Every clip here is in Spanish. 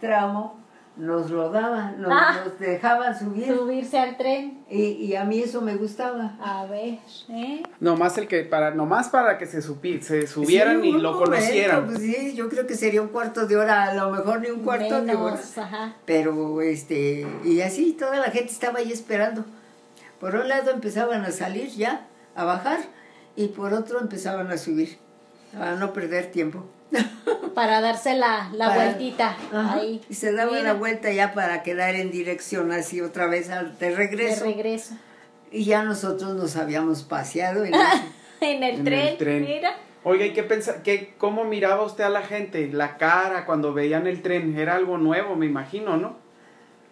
tramo nos lo daban, nos, Ah. nos dejaban subir. Subirse al tren. Y, y a mí eso me gustaba. A ver, ¿eh? Nomás el que, para, nomás para que se, supi- se subieran Sí, y lo momento, conocieran. Pues sí, yo creo que sería un cuarto de hora, a lo mejor ni un cuarto de hora. Menos, ajá. Pero, este, y así toda la gente estaba ahí esperando. Por un lado empezaban a salir ya, a bajar, y por otro empezaban a subir, a no perder tiempo. Para darse la, la Para- vueltita Ajá, ahí. Y se daba Mira, la vuelta ya para quedar en dirección así otra vez al, de De regreso. regreso. Y ya nosotros nos habíamos paseado en el En tren, el tren. mira. Oiga, ¿y qué pensa, qué, cómo miraba usted a la gente? La cara cuando veían el tren, era algo nuevo, me imagino, ¿no?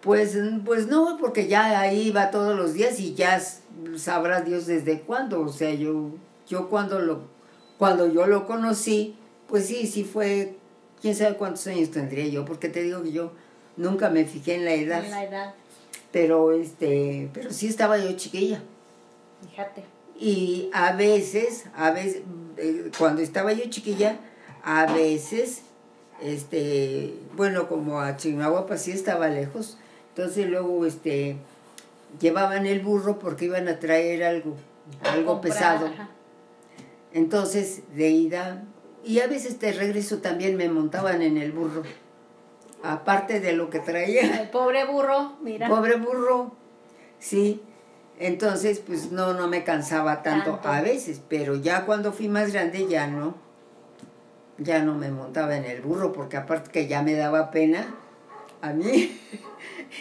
Pues, pues no, porque ya ahí iba todos los días y ya sabrá Dios desde cuándo. O sea, yo, yo cuando lo, cuando yo lo conocí, pues sí, sí fue, quién sabe cuántos años tendría yo, porque te digo que yo nunca me fijé en la edad, En la edad, pero este, pero sí estaba yo chiquilla. fíjate. Y a veces, a veces, eh, cuando estaba yo chiquilla, a veces, este, bueno, como a Chihuahua sí estaba lejos, entonces luego, este, llevaban el burro porque iban a traer algo, algo Comprar, pesado. ajá. Entonces, de ida, y a veces de regreso también me montaban en el burro, aparte de lo que traía. El pobre burro, mira. Pobre burro, sí. Entonces, pues no, no me cansaba tanto, Tanto. a veces, pero ya cuando fui más grande ya no. Ya no me montaba en el burro, porque aparte que ya me daba pena a mí.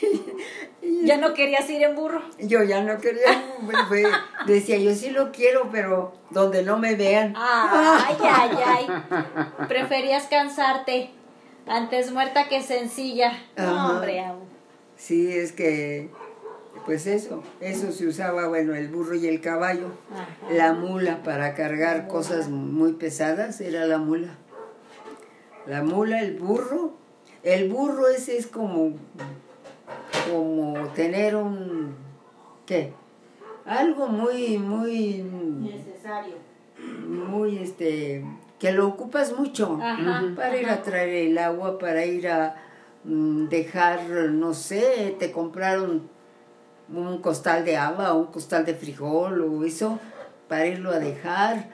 Ya no querías ir en burro. Yo ya no quería, fue- decía, yo sí lo quiero, pero donde no me vean. Ay, ay, ay. Preferías cansarte. Antes muerta que sencilla. No, hombre, au. Sí, es que, pues eso, eso se usaba, bueno, el burro y el caballo. Ajá. La mula para cargar cosas muy pesadas era la mula. La mula, el burro. El burro ese es como, como tener un, ¿qué? Algo muy, muy, Necesario. muy, este, que lo ocupas mucho. Ajá. Para ir a traer el agua, para ir a mm, dejar, no sé, te compraron un costal de agua, un costal de frijol o eso, para irlo a dejar,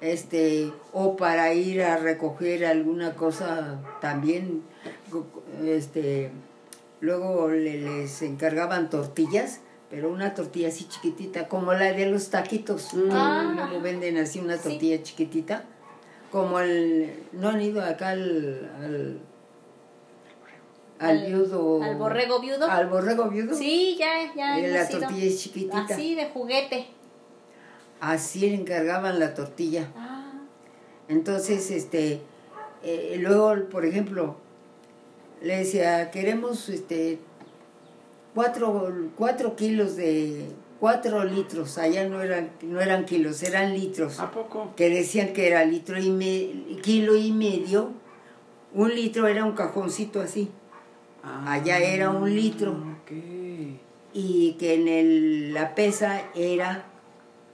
este, o para ir a recoger alguna cosa también, este, luego le- les encargaban tortillas, pero una tortilla así chiquitita, como la de los taquitos, que Ah. luego venden así una Sí. tortilla chiquitita, como el, no han ido acá al, al, al Al- viudo. al borrego viudo. Al borrego viudo. Sí, ya, ya. Hemos la tortilla es chiquitita. Así, de juguete. Así le encargaban la tortilla. Ah, Entonces, este, eh, luego, por ejemplo, le decía, queremos este, cuatro, cuatro kilos de, cuatro litros, allá no eran, no eran kilos, eran litros, ¿A poco? que decían que era litro y me- kilo y medio, un litro era un cajoncito así, Allá era un litro. Ok. y que en el, la pesa era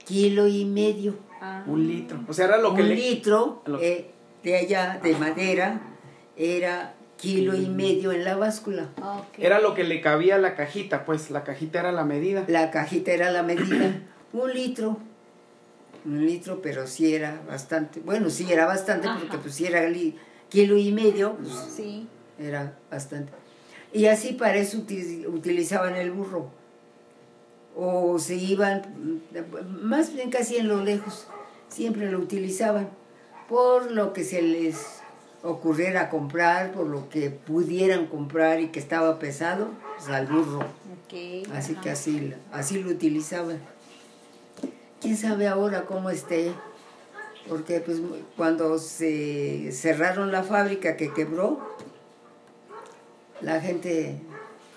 kilo y medio. ah. Un litro. O sea, era lo que un litro eh, de allá, de madera, era kilo y medio en la báscula. Era lo que le cabía a la cajita, pues la cajita era la medida. La cajita era la medida, un litro. Un litro, pero sí era bastante. Bueno, sí era bastante, Ajá. porque pues si era kilo y medio, pues Sí. era bastante. Y así para eso uti- utilizaban el burro. O se iban, más bien casi en lo lejos, siempre lo utilizaban por lo que se les ocurriera comprar, por lo que pudieran comprar y que estaba pesado, pues al burro. Así ajá. que así, así lo utilizaban. ¿Quién sabe ahora cómo esté? Porque pues cuando se cerraron la fábrica que quebró, la gente,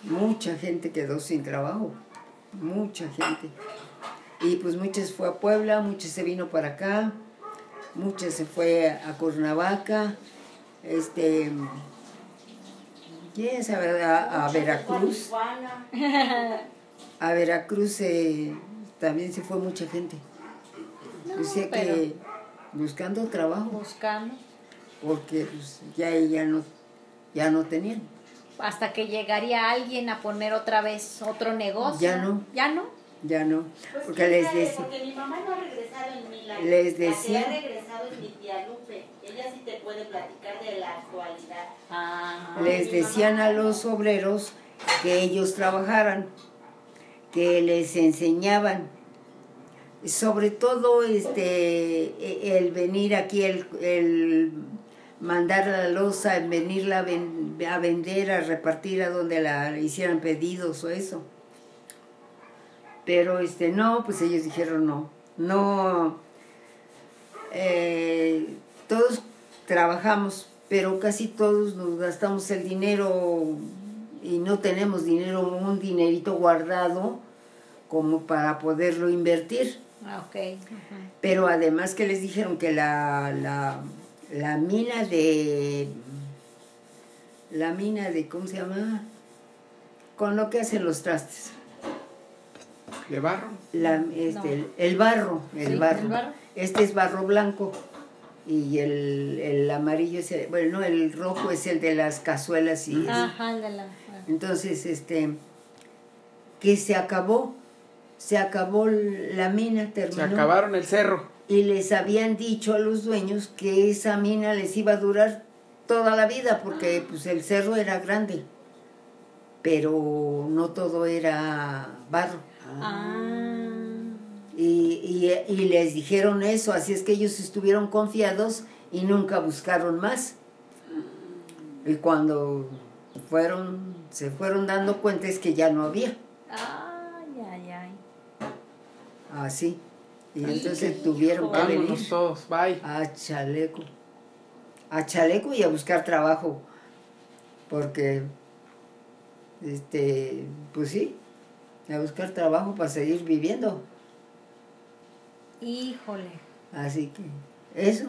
mucha gente quedó sin trabajo, mucha gente. Y pues muchas fue a Puebla, muchas se vino para acá, muchas se fue a Cuernavaca, este, quién sabe, a, a Veracruz. A Veracruz eh, también se fue mucha gente. No, o sea pero que buscando trabajo, buscando. porque pues, ya ella no, ya no tenían. Hasta que llegaría alguien a poner otra vez otro negocio. Ya no. ¿Ya no? Ya no. Pues, Porque les decía, Porque mi mamá no ha regresado en mil años. Les La que decía- ha regresado es mi tía Lupe. Ella sí te puede platicar de la actualidad. Ah. les decían a los obreros que ellos trabajaran, que les enseñaban, sobre todo este e- el venir aquí, el, el mandar la losa, el venirla a, ven- a vender, a repartir a donde la hicieran pedidos o eso. Pero este no, pues ellos dijeron no, no. eh, todos trabajamos, pero casi todos nos gastamos el dinero y no tenemos dinero, un dinerito guardado como para poderlo invertir. Ah, ok. Ujú. Pero además que les dijeron que la, la, la mina de... La mina de, ¿cómo se llama? Con lo que hacen los trastes. ¿De barro? La, este, No. el, el barro, el, Sí, barro. el barro. Este es barro blanco y el, el amarillo es el, bueno, no, el rojo es el de las cazuelas y. Ajá, entonces este que se acabó, se acabó la mina, Se terminó acabaron el cerro. y les habían dicho a los dueños que esa mina les iba a durar toda la vida porque pues el cerro era grande, pero no todo era barro. Ah. Y, y, y les dijeron eso, así es que ellos estuvieron confiados y nunca buscaron más. Y cuando fueron, se fueron dando cuenta es que ya no había. Ay, ay, ay. Así. Y Ay, entonces tuvieron que Vámonos venir todos, bye. a Chaleco. A Chaleco y a buscar trabajo. Porque, este, pues sí, a buscar trabajo para seguir viviendo. Híjole. Así que eso,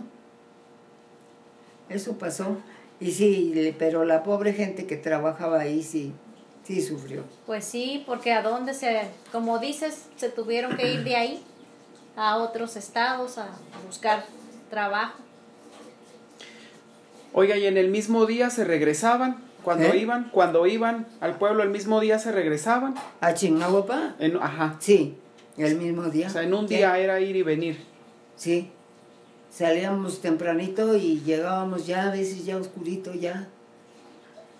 eso pasó. Y sí, le- pero la pobre gente que trabajaba ahí sí, sí sufrió. Pues sí, porque a dónde se, como dices, se tuvieron que ir de ahí a otros estados a buscar trabajo. Oiga, y en el mismo día se regresaban. Cuando ¿Eh? iban, cuando iban al pueblo el mismo día se regresaban. ¿A Chignahuapa? En, ajá. Sí, el mismo día. O sea, en un ¿Qué? día era ir y venir. Sí, salíamos tempranito y llegábamos ya a veces ya oscurito, ya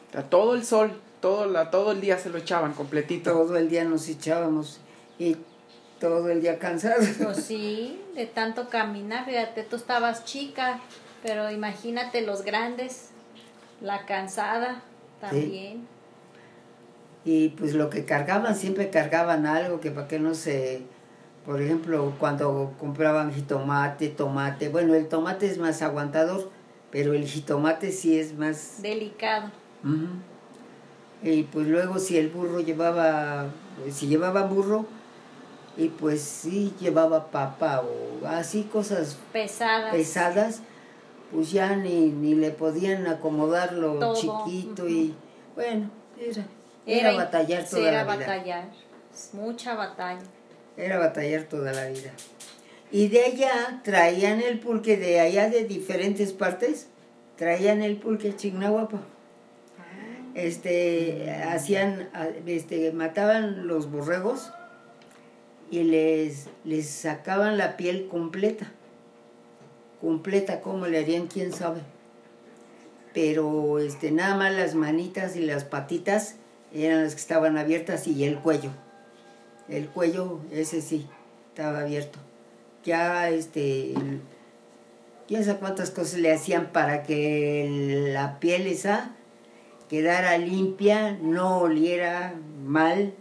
O sea, todo el sol, todo, la, todo el día se lo echaban completito. todo el día nos echábamos y todo el día cansados. Pues sí, de tanto caminar, fíjate, tú estabas chica, pero imagínate los grandes, la cansada también. Y pues lo que cargaban, siempre cargaban algo que para que no se, por ejemplo, cuando compraban jitomate, tomate, bueno, el tomate es más aguantador, pero el jitomate sí es más... Delicado. Y pues luego si el burro llevaba, si llevaba burro, y pues sí llevaba papa o así cosas Pesadas. pesadas, pues ya ni, ni le podían acomodar lo Todo, chiquito y bueno, era, era, batallar toda era la vida. batallar. Es Mucha batalla. Era batallar toda la vida. Y de allá traían el pulque, de allá de diferentes partes, traían el pulque Chignahuapa. Este, hacían, este, mataban los borregos y les, les sacaban la piel completa. Completa, ¿cómo le harían? ¿Quién sabe? Pero este, nada más las manitas y las patitas eran las que estaban abiertas y el cuello. El cuello, ese sí, estaba abierto. Ya, este, quién sabe cuántas cosas le hacían para que la piel esa quedara limpia, no oliera mal.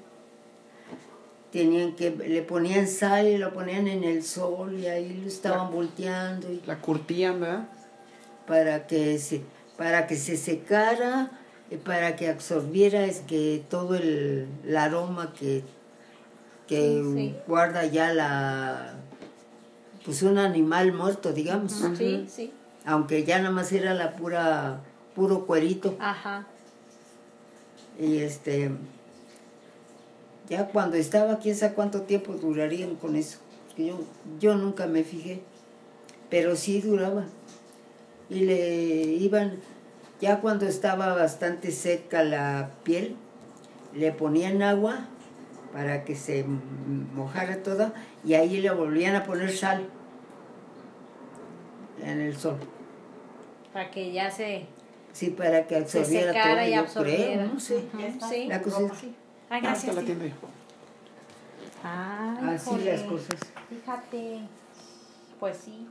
Tenían que, le ponían sal y lo ponían en el sol y ahí lo estaban volteando y La curtían, ¿verdad? para que se, para que se secara, para que absorbiera es que todo el, el aroma que, que Sí, sí. guarda ya la pues un animal muerto, digamos. Sí, sí. Aunque ya nada más era la pura puro cuerito. Ajá. Y este ya cuando estaba, quién sabe cuánto tiempo durarían con eso. Yo, yo nunca me fijé. Pero sí duraba. Y le iban, Ya cuando estaba bastante seca la piel, le ponían agua para que se mojara todo y ahí le volvían a poner sal en el sol. Para que ya se, Sí, para que se absorbiera secara todo, y yo absorbiera. creo, no sí. La cosa es- Sí. Ah, Ay, gracias. te la sí. Ay, Así las cosas. Fíjate. Pues sí.